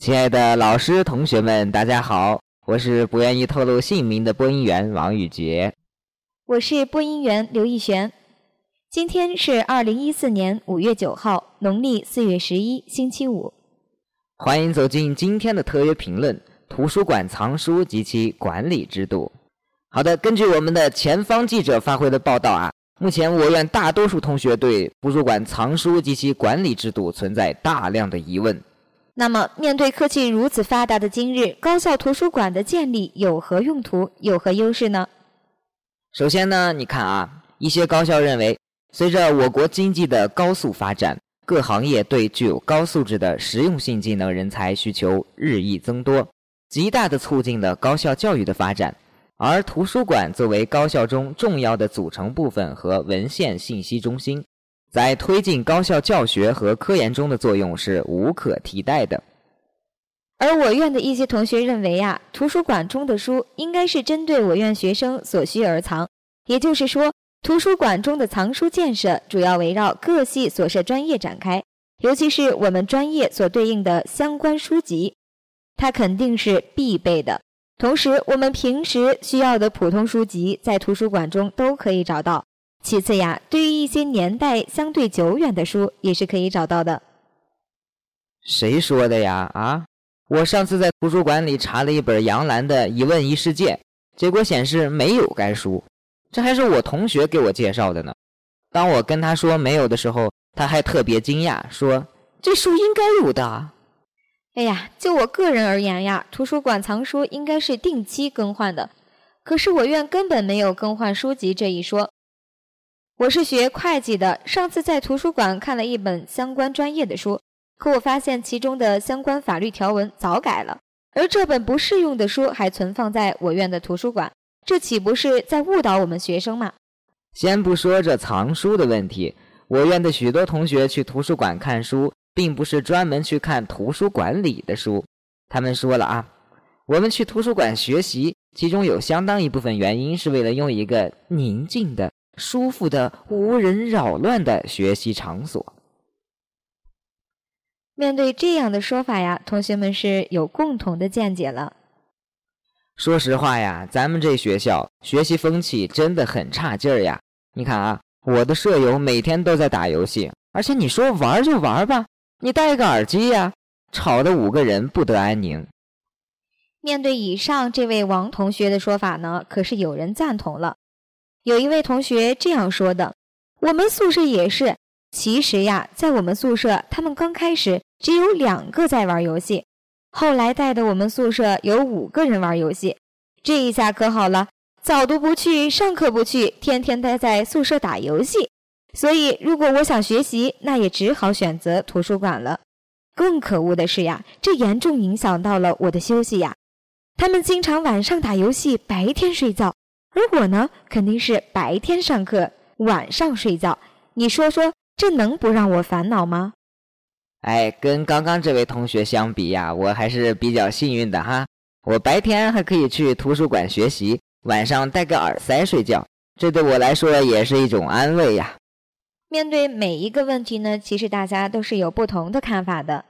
亲爱的老师、同学们，大家好，我是不愿意透露姓名的播音员王宇杰。我是播音员刘逸璇。今天是二零一四年五月九号，农历四月十一，星期五。欢迎走进今天的特约评论：图书馆藏书及其管理制度。好的，根据我们的前方记者发回的报道啊，目前我院大多数同学对图书馆藏书及其管理制度存在大量的疑问。那么，面对科技如此发达的今日，高校图书馆的建立有何用途，有何优势呢？首先呢，你看啊，一些高校认为，随着我国经济的高速发展，各行业对具有高素质的实用性技能人才需求日益增多，极大的促进了高校教育的发展。而图书馆作为高校中重要的组成部分和文献信息中心。在推进高校教学和科研中的作用是无可替代的。而我院的一些同学认为呀，图书馆中的书应该是针对我院学生所需而藏，也就是说，图书馆中的藏书建设主要围绕各系所设专业展开，尤其是我们专业所对应的相关书籍，它肯定是必备的。同时，我们平时需要的普通书籍在图书馆中都可以找到。其次呀，对于一些年代相对久远的书，也是可以找到的。谁说的呀？啊，我上次在图书馆里查了一本杨澜的《一问一世界》，结果显示没有该书。这还是我同学给我介绍的呢。当我跟他说没有的时候，他还特别惊讶，说这书应该有的。哎呀，就我个人而言呀，图书馆藏书应该是定期更换的，可是我院根本没有更换书籍这一说。我是学会计的，上次在图书馆看了一本相关专业的书，可我发现其中的相关法律条文早改了，而这本不适用的书还存放在我院的图书馆，这岂不是在误导我们学生吗？先不说这藏书的问题，我院的许多同学去图书馆看书，并不是专门去看图书馆里的书。他们说了啊，我们去图书馆学习，其中有相当一部分原因是为了用一个宁静的。舒服的、无人扰乱的学习场所。面对这样的说法呀，同学们是有共同的见解了。说实话呀，咱们这学校学习风气真的很差劲儿呀。你看啊，我的舍友每天都在打游戏，而且你说玩就玩吧，你戴个耳机呀，吵得五个人不得安宁。面对以上这位王同学的说法呢，可是有人赞同了。有一位同学这样说的：“我们宿舍也是。其实呀，在我们宿舍，他们刚开始只有两个在玩游戏，后来带的我们宿舍有五个人玩游戏。这一下可好了，早读不去，上课不去，天天待在宿舍打游戏。所以，如果我想学习，那也只好选择图书馆了。更可恶的是呀，这严重影响到了我的休息呀。他们经常晚上打游戏，白天睡觉。”而我呢，肯定是白天上课，晚上睡觉。你说说，这能不让我烦恼吗？哎，跟刚刚这位同学相比呀，我还是比较幸运的哈。我白天还可以去图书馆学习，晚上戴个耳塞睡觉，这对我来说也是一种安慰呀。面对每一个问题呢，其实大家都是有不同的看法的。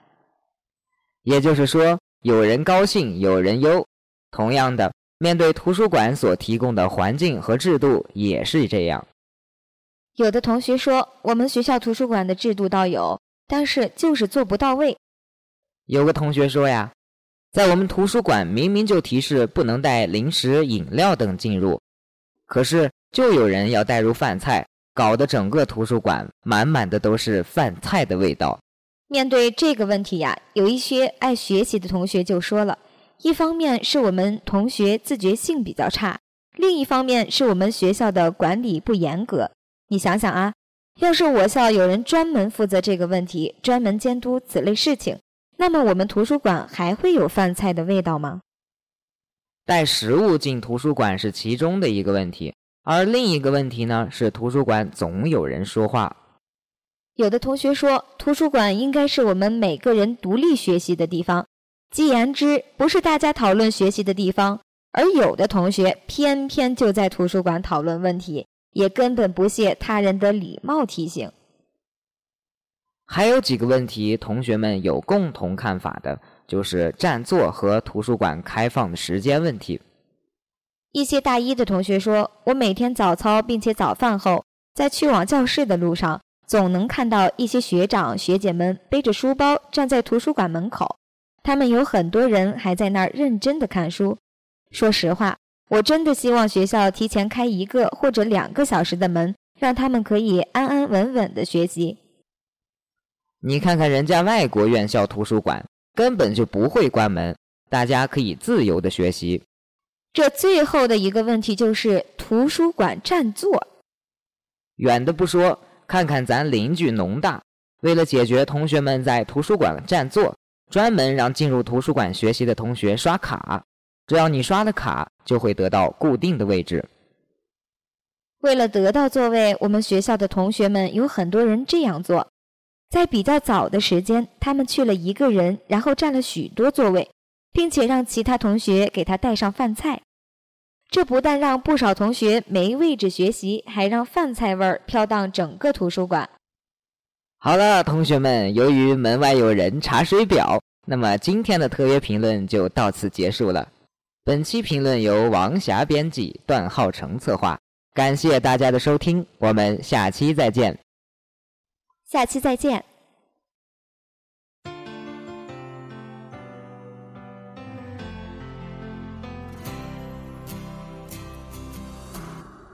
也就是说，有人高兴，有人忧。同样的。面对图书馆所提供的环境和制度也是这样。有的同学说，我们学校图书馆的制度倒有，但是就是做不到位。有个同学说呀，在我们图书馆明明就提示不能带零食、饮料等进入，可是就有人要带入饭菜，搞得整个图书馆满满的都是饭菜的味道。面对这个问题呀，有一些爱学习的同学就说了。一方面是我们同学自觉性比较差，另一方面是我们学校的管理不严格。你想想啊，要是我校有人专门负责这个问题，专门监督此类事情，那么我们图书馆还会有饭菜的味道吗？带食物进图书馆是其中的一个问题，而另一个问题呢是图书馆总有人说话。有的同学说，图书馆应该是我们每个人独立学习的地方。既言之，不是大家讨论学习的地方，而有的同学偏偏就在图书馆讨论问题，也根本不屑他人的礼貌提醒。还有几个问题，同学们有共同看法的，就是占座和图书馆开放的时间问题。一些大一的同学说：“我每天早操并且早饭后，在去往教室的路上，总能看到一些学长学姐们背着书包站在图书馆门口，他们有很多人还在那儿认真的看书。说实话，我真的希望学校提前开一个或者两个小时的门，让他们可以安安稳稳的学习。你看看人家外国院校图书馆根本就不会关门，大家可以自由的学习。”这最后的一个问题就是图书馆占座。远的不说，看看咱邻居农大，为了解决同学们在图书馆占座，专门让进入图书馆学习的同学刷卡，只要你刷了卡，就会得到固定的位置。为了得到座位，我们学校的同学们有很多人这样做：在比较早的时间，他们去了一个人，然后占了许多座位。并且让其他同学给他带上饭菜，这不但让不少同学没位置学习，还让饭菜味儿飘荡整个图书馆。好了，同学们，由于门外有人查水表，那么今天的特约评论就到此结束了。本期评论由王霞编辑，段浩成策划，感谢大家的收听，我们下期再见。下期再见。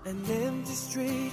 An empty street,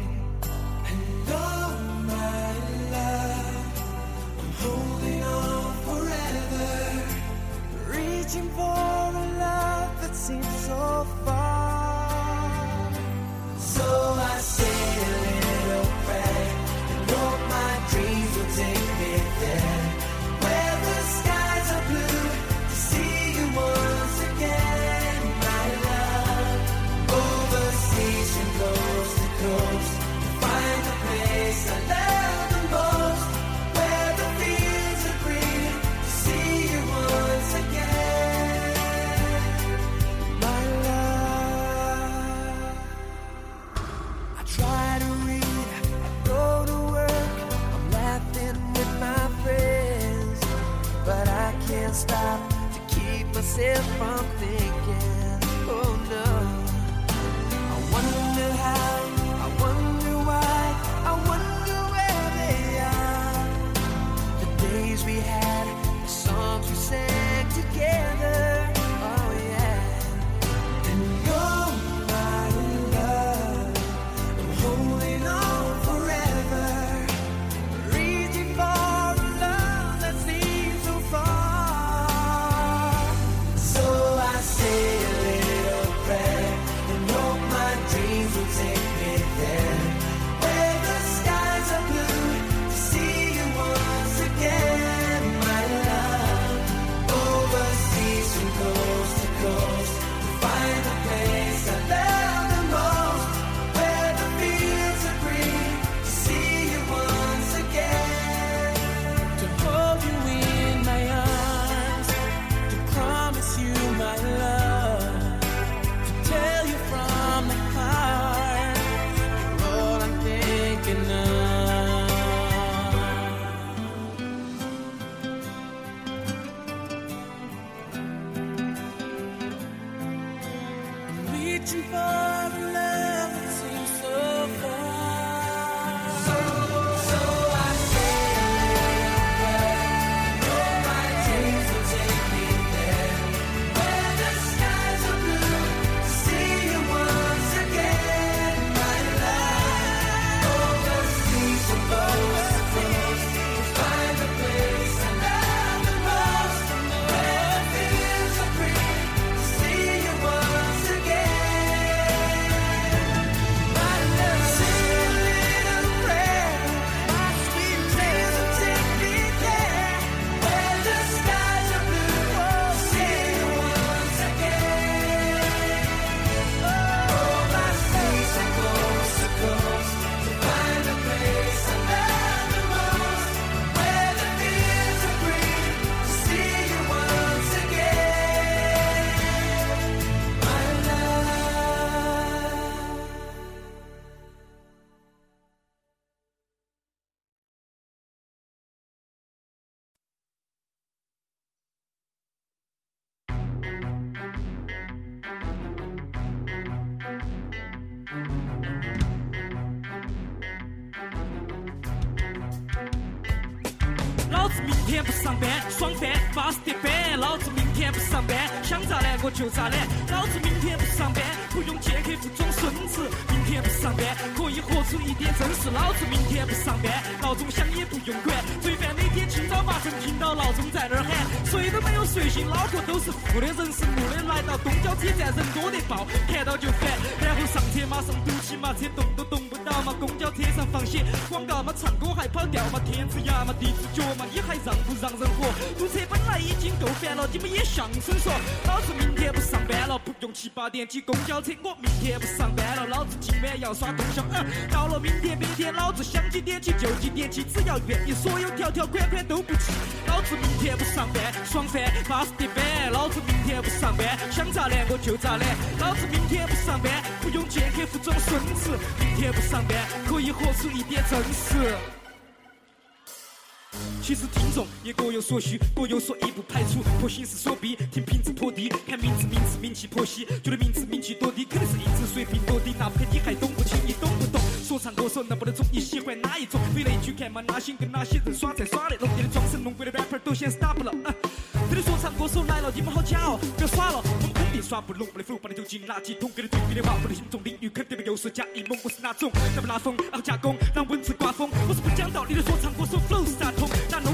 So far. Stop to keep myself from thinking. waiting for 子明天不上班，爽翻，巴适的板。老子明天不上班，想咋懒我就咋懒。老子明天不上班，不用见客户装孙子。明天不上班，可以活出一点真实。老子明天不上班，闹钟响也不用管。罪犯每天清早八晨听到闹钟在那儿喊，谁都没有睡醒，脑壳都是负的，人是木的。来到公交车站，人多得爆，看到就烦。然后上车马上堵起马车，动都动到嘛。公交车上放些广告嘛，唱歌还跑调嘛，天子牙嘛，地子脚嘛，你还让不让人活？堵车本来已经够烦了，你们也相声说，老子明天不上班了，不用七八点挤公交车，我明天不上班了，老子今晚要耍通宵。嗯，到了明天，明天老子想几点起就几点起，只要愿意，所有条条款款都不弃。老子明天不上班，爽翻，巴适的板。老子明天不上班，想咋懒我就咋懒。老子明天不上班，不用见客户装孙子。明天不上班，可以活出一点真实。其实听众也各有所需，各有所依，不排除破形式所逼，听品质颇低，看名字名次名气颇稀，觉得名字名气多低，肯定是一直水平多低，那不看你还懂不清，你懂不懂？说唱歌手那么多种，你喜欢哪一种？回来去看嘛，哪些跟哪些人耍才耍得拢？你的装神弄鬼的 rapper 都先 stop 了。这里说唱歌手来了，你们好假哦，不要耍了，我们肯定耍不拢，我的 flow 把你丢进垃圾桶，给你对比的话，我的心中领域肯定没有色加一猛，我是哪种？那不拉风，然后加工，让文字刮风。我是不讲道理的说唱歌手，flow 是咋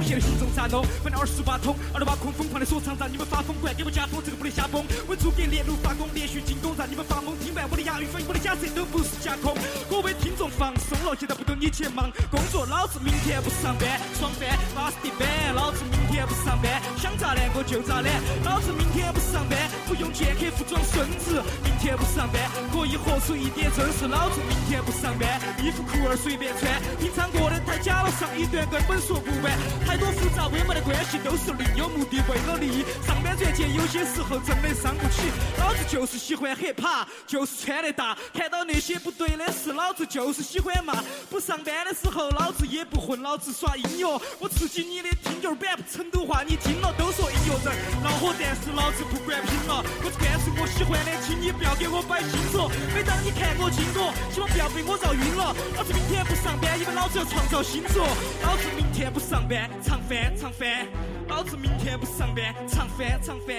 通？那弄些的心中咋弄？反正二十八通，二十八空，疯狂的说唱让你们发疯，管给我加风，这个不能瞎崩。稳住给链路发功，连续进攻让你们发懵。听完我的押韵反应，我的假设都不是假空。各位听众放松了，现在不等你去忙工作，老子明天不上班，爽翻，巴适的板。老子明天不上班，想咋懒我就咋懒。老子明天不上班，不用见客户装孙子。明天不上班，可以活出一点真实。老子明天不上班，衣服裤儿随便穿。平常过得太假了，上一段根本说不完。多复杂微妙的关系都是另有目的，为了利益。上班赚钱有些时候真的伤不起。老子就是喜欢 hip 就是穿得大。看到那些不对的事，老子就是喜欢骂。不上班的时候，老子也不混，老子耍音乐。我刺激你的听觉版，成都话你听了都说音乐人恼火，但是老子不管拼了。我只干出我喜欢的，请你不要给我摆星座。每当你看我经过，希望不要被我绕晕了。老子明天不上班，因为老子要创造新作。老子明天不上班，唱翻唱翻。老子明天不上班，唱翻唱翻。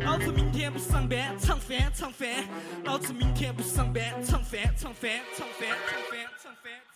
老子明天不上班，唱翻唱翻。老子明天不上班，唱翻唱翻唱翻唱翻唱翻。